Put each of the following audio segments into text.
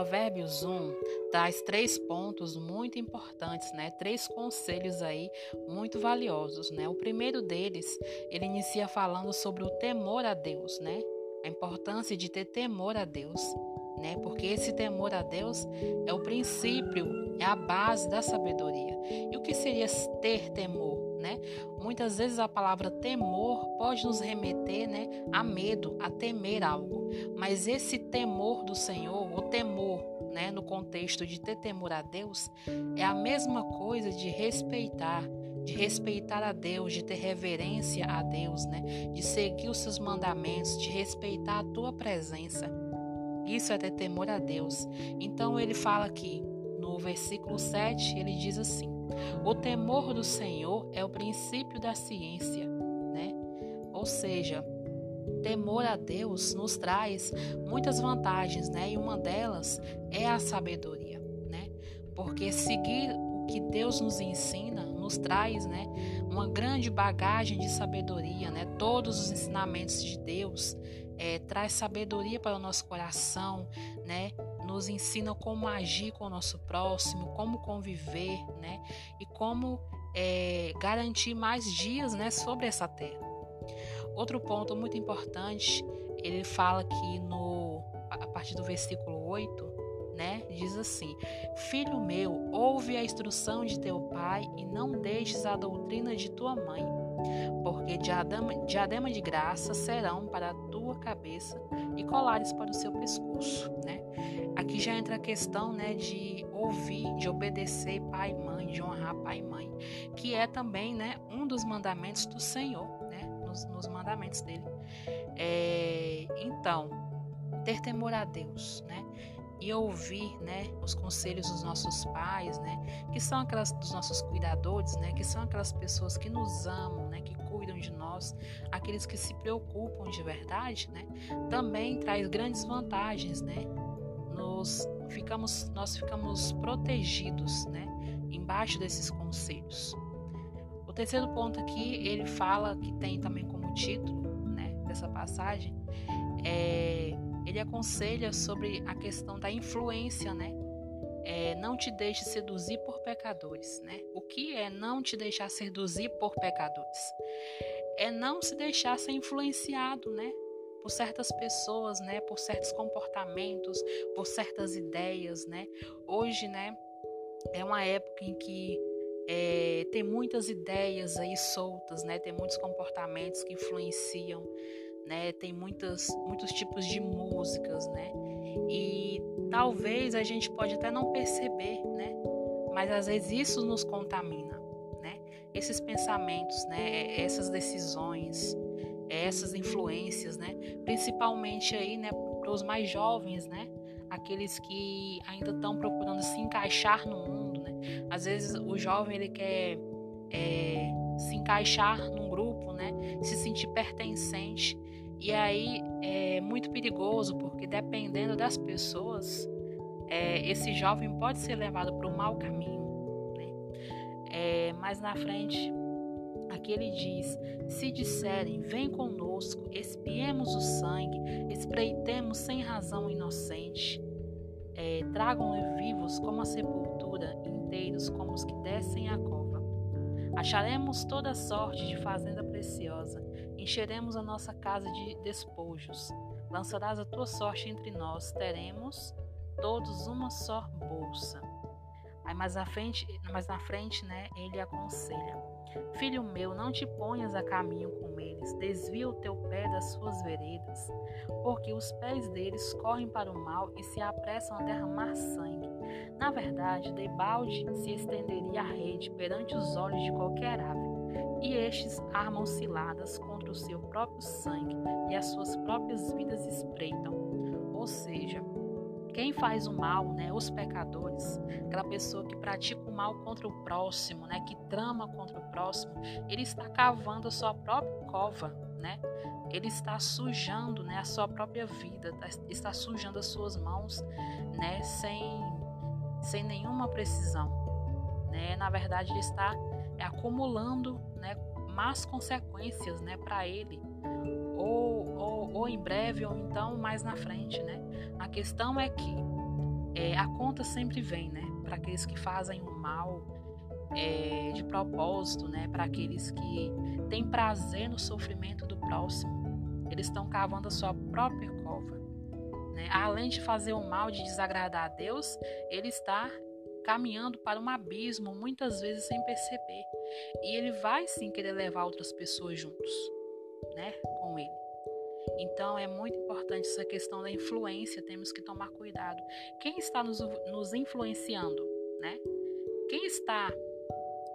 Provérbios 1 traz três pontos muito importantes, né? Três conselhos aí muito valiosos, né? O primeiro deles, ele inicia falando sobre o temor a Deus, né? A importância de ter temor a Deus, né? Porque esse temor a Deus é o princípio, é a base da sabedoria. E o que seria ter temor? Né? Muitas vezes a palavra temor pode nos remeter né, a medo, a temer algo. Mas esse temor do Senhor, o temor né, no contexto de ter temor a Deus, é a mesma coisa de respeitar, de respeitar a Deus, de ter reverência a Deus, né, de seguir os seus mandamentos, de respeitar a tua presença. Isso é ter temor a Deus. Então ele fala aqui, no versículo 7, ele diz assim: o temor do Senhor é o princípio da ciência, né? Ou seja, temor a Deus nos traz muitas vantagens, né? E uma delas é a sabedoria, né? Porque seguir o que Deus nos ensina nos traz, né, uma grande bagagem de sabedoria, né? Todos os ensinamentos de Deus é, traz sabedoria para o nosso coração, né? nos ensina como agir com o nosso próximo, como conviver, né? E como é, garantir mais dias, né, sobre essa terra. Outro ponto muito importante, ele fala aqui no a partir do versículo 8, né? Diz assim: Filho meu, ouve a instrução de teu pai e não deixes a doutrina de tua mãe porque diadema, diadema de graça serão para a tua cabeça e colares para o seu pescoço, né? Aqui já entra a questão, né, de ouvir, de obedecer pai e mãe, de honrar pai e mãe, que é também, né, um dos mandamentos do Senhor, né, nos, nos mandamentos dele. É, então, ter temor a Deus, né? E ouvir, né, os conselhos dos nossos pais, né, que são aquelas dos nossos cuidadores, né, que são aquelas pessoas que nos amam, né, que cuidam de nós, aqueles que se preocupam de verdade, né, também traz grandes vantagens, né, nos ficamos, nós ficamos protegidos, né, embaixo desses conselhos. O terceiro ponto aqui ele fala que tem também como título, né, dessa passagem é ele aconselha sobre a questão da influência, né? É, não te deixe seduzir por pecadores, né? O que é não te deixar seduzir por pecadores? É não se deixar ser influenciado, né? Por certas pessoas, né? Por certos comportamentos, por certas ideias, né? Hoje, né? É uma época em que é, tem muitas ideias aí soltas, né? Tem muitos comportamentos que influenciam né? Tem muitas, muitos tipos de músicas, né? E talvez a gente pode até não perceber, né? Mas às vezes isso nos contamina, né? Esses pensamentos, né? Essas decisões, essas influências, né? Principalmente aí, né? Para os mais jovens, né? Aqueles que ainda estão procurando se encaixar no mundo, né? Às vezes o jovem ele quer é, se encaixar num grupo, né? Se sentir pertencente e aí é muito perigoso, porque dependendo das pessoas, é, esse jovem pode ser levado para o mau caminho. Né? É, mais na frente, aqui ele diz: Se disserem, vem conosco, espiemos o sangue, espreitemos sem razão inocente, é, tragam-no vivos como a sepultura, inteiros como os que descem a cova. Acharemos toda sorte de fazenda preciosa Encheremos a nossa casa de despojos. Lançarás a tua sorte entre nós. Teremos todos uma só bolsa. Aí mais na frente, mais na frente, né, ele aconselha: Filho meu, não te ponhas a caminho com eles, desvia o teu pé das suas veredas, porque os pés deles correm para o mal e se apressam a derramar sangue. Na verdade, debalde se estenderia a rede perante os olhos de qualquer ave e estes armam ciladas o seu próprio sangue e as suas próprias vidas espreitam. Ou seja, quem faz o mal, né, os pecadores, aquela pessoa que pratica o mal contra o próximo, né, que trama contra o próximo, ele está cavando a sua própria cova, né? Ele está sujando, né, a sua própria vida, tá, está sujando as suas mãos, né, sem sem nenhuma precisão, né? Na verdade, ele está acumulando né, más consequências né, para ele, ou, ou, ou em breve, ou então mais na frente. Né? A questão é que é, a conta sempre vem, né? Para aqueles que fazem o mal é, de propósito, né? Para aqueles que têm prazer no sofrimento do próximo, eles estão cavando a sua própria cova. Né? Além de fazer o mal, de desagradar a Deus, ele está caminhando para um abismo, muitas vezes sem perceber. E ele vai sim querer levar outras pessoas juntos, né, com ele. Então é muito importante essa questão da influência, temos que tomar cuidado. Quem está nos, nos influenciando, né? Quem está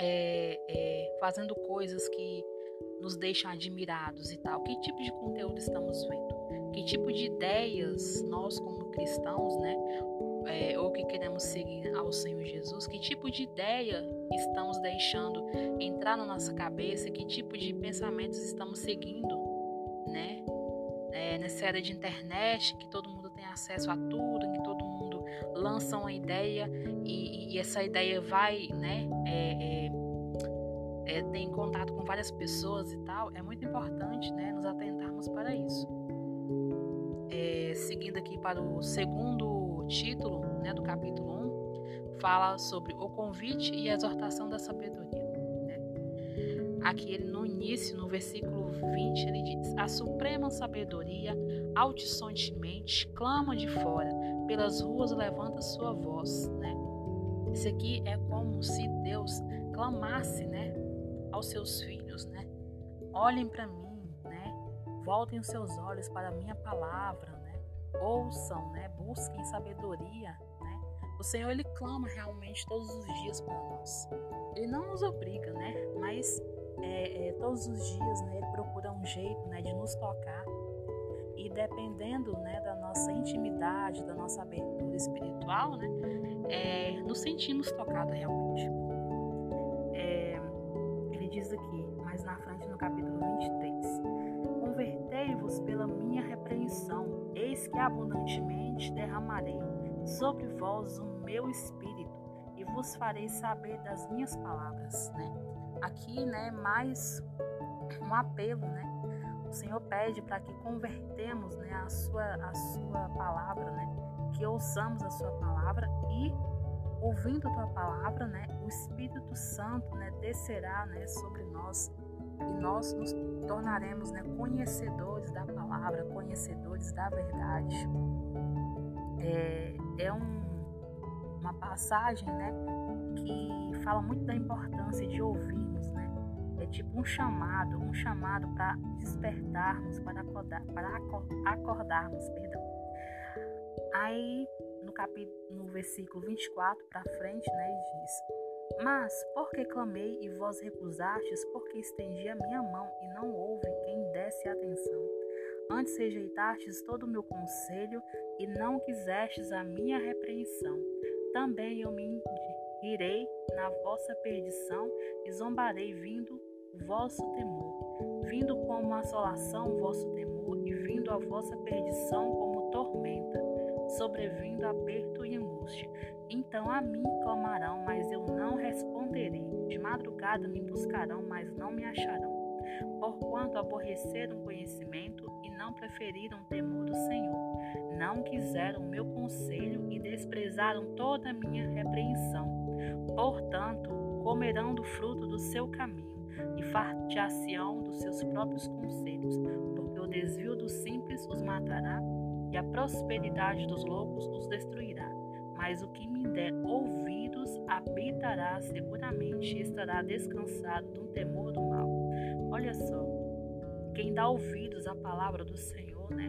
é, é, fazendo coisas que nos deixam admirados e tal? Que tipo de conteúdo estamos vendo? Que tipo de ideias nós, como cristãos, né? É, ou que queremos seguir ao Senhor Jesus, que tipo de ideia estamos deixando entrar na nossa cabeça, que tipo de pensamentos estamos seguindo, né? É, nessa era de internet, que todo mundo tem acesso a tudo, que todo mundo lança uma ideia e, e essa ideia vai, né? É, é, é, tem contato com várias pessoas e tal, é muito importante né, nos atentarmos para isso. É, seguindo aqui para o segundo título né, do capítulo 1, fala sobre o convite e a exortação da sabedoria. Né? Aqui ele no início, no versículo 20, ele diz: A suprema sabedoria altissontemente clama de fora, pelas ruas levanta sua voz. Né? Isso aqui é como se Deus clamasse, né? aos seus filhos, né? Olhem para mim, né? Voltem os seus olhos para a minha palavra? Ouçam, né? Busquem sabedoria, né? O Senhor ele clama realmente todos os dias para nós. Ele não nos obriga, né? Mas é, é, todos os dias, né? Ele procura um jeito, né? De nos tocar e dependendo, né? Da nossa intimidade, da nossa abertura espiritual, né? É, nos sentimos tocados realmente diz aqui, mais na frente no capítulo 23: Convertei-vos pela minha repreensão, eis que abundantemente derramarei sobre vós o meu espírito e vos farei saber das minhas palavras, né? Aqui, né, mais um apelo, né? O Senhor pede para que convertemos, né, a sua a sua palavra, né? Que ouçamos a sua palavra e ouvindo a tua palavra, né, o Espírito Santo, né, descerá, né, sobre nós e nós nos tornaremos, né, conhecedores da palavra, conhecedores da verdade. É, é um, uma passagem, né, que fala muito da importância de ouvirmos, né. É tipo um chamado, um chamado para despertarmos, para acordar, para acordarmos, perdão. Aí no capítulo, no versículo 24 para frente, né, diz: Mas porque clamei e vós recusastes, porque estendi a minha mão e não houve quem desse atenção. Antes rejeitastes todo o meu conselho e não quisestes a minha repreensão. Também eu me irei na vossa perdição e zombarei vindo vosso temor, vindo como assolação vosso temor e vindo a vossa perdição como tormenta sobrevindo aperto e angústia. Então a mim clamarão, mas eu não responderei. De madrugada me buscarão, mas não me acharão. Porquanto aborreceram conhecimento e não preferiram o temor do Senhor. Não quiseram o meu conselho e desprezaram toda a minha repreensão. Portanto, comerão do fruto do seu caminho e fartear-se-ão dos seus próprios conselhos, porque o desvio dos simples os matará e a prosperidade dos loucos os destruirá. Mas o que me der ouvidos habitará seguramente e estará descansado do temor do mal. Olha só, quem dá ouvidos à palavra do Senhor, né,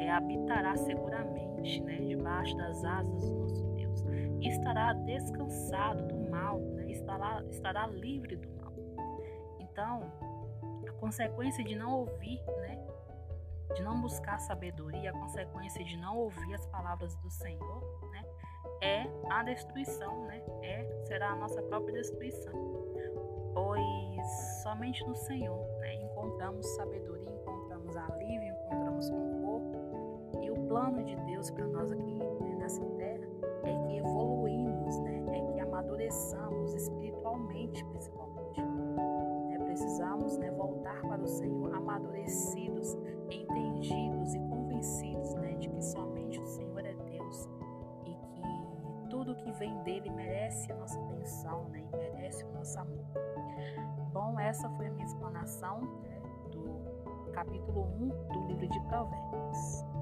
é, habitará seguramente, né, debaixo das asas do nosso Deus, e estará descansado do mal, né, estará, estará livre do mal. Então, a consequência de não ouvir, né, de não buscar sabedoria, a consequência de não ouvir as palavras do Senhor, né, é a destruição, né? É será a nossa própria destruição. Pois somente no Senhor, né, encontramos sabedoria, encontramos alívio, encontramos conforto. E o plano de Deus para nós aqui né, nessa terra é que evoluímos, né? É que amadureçamos espiritualmente, principalmente. Né, precisamos né, voltar para o Senhor amadurecidos vem dele merece a nossa atenção né, e merece o nosso amor. Bom, essa foi a minha explanação né, do capítulo 1 do livro de Provérbios.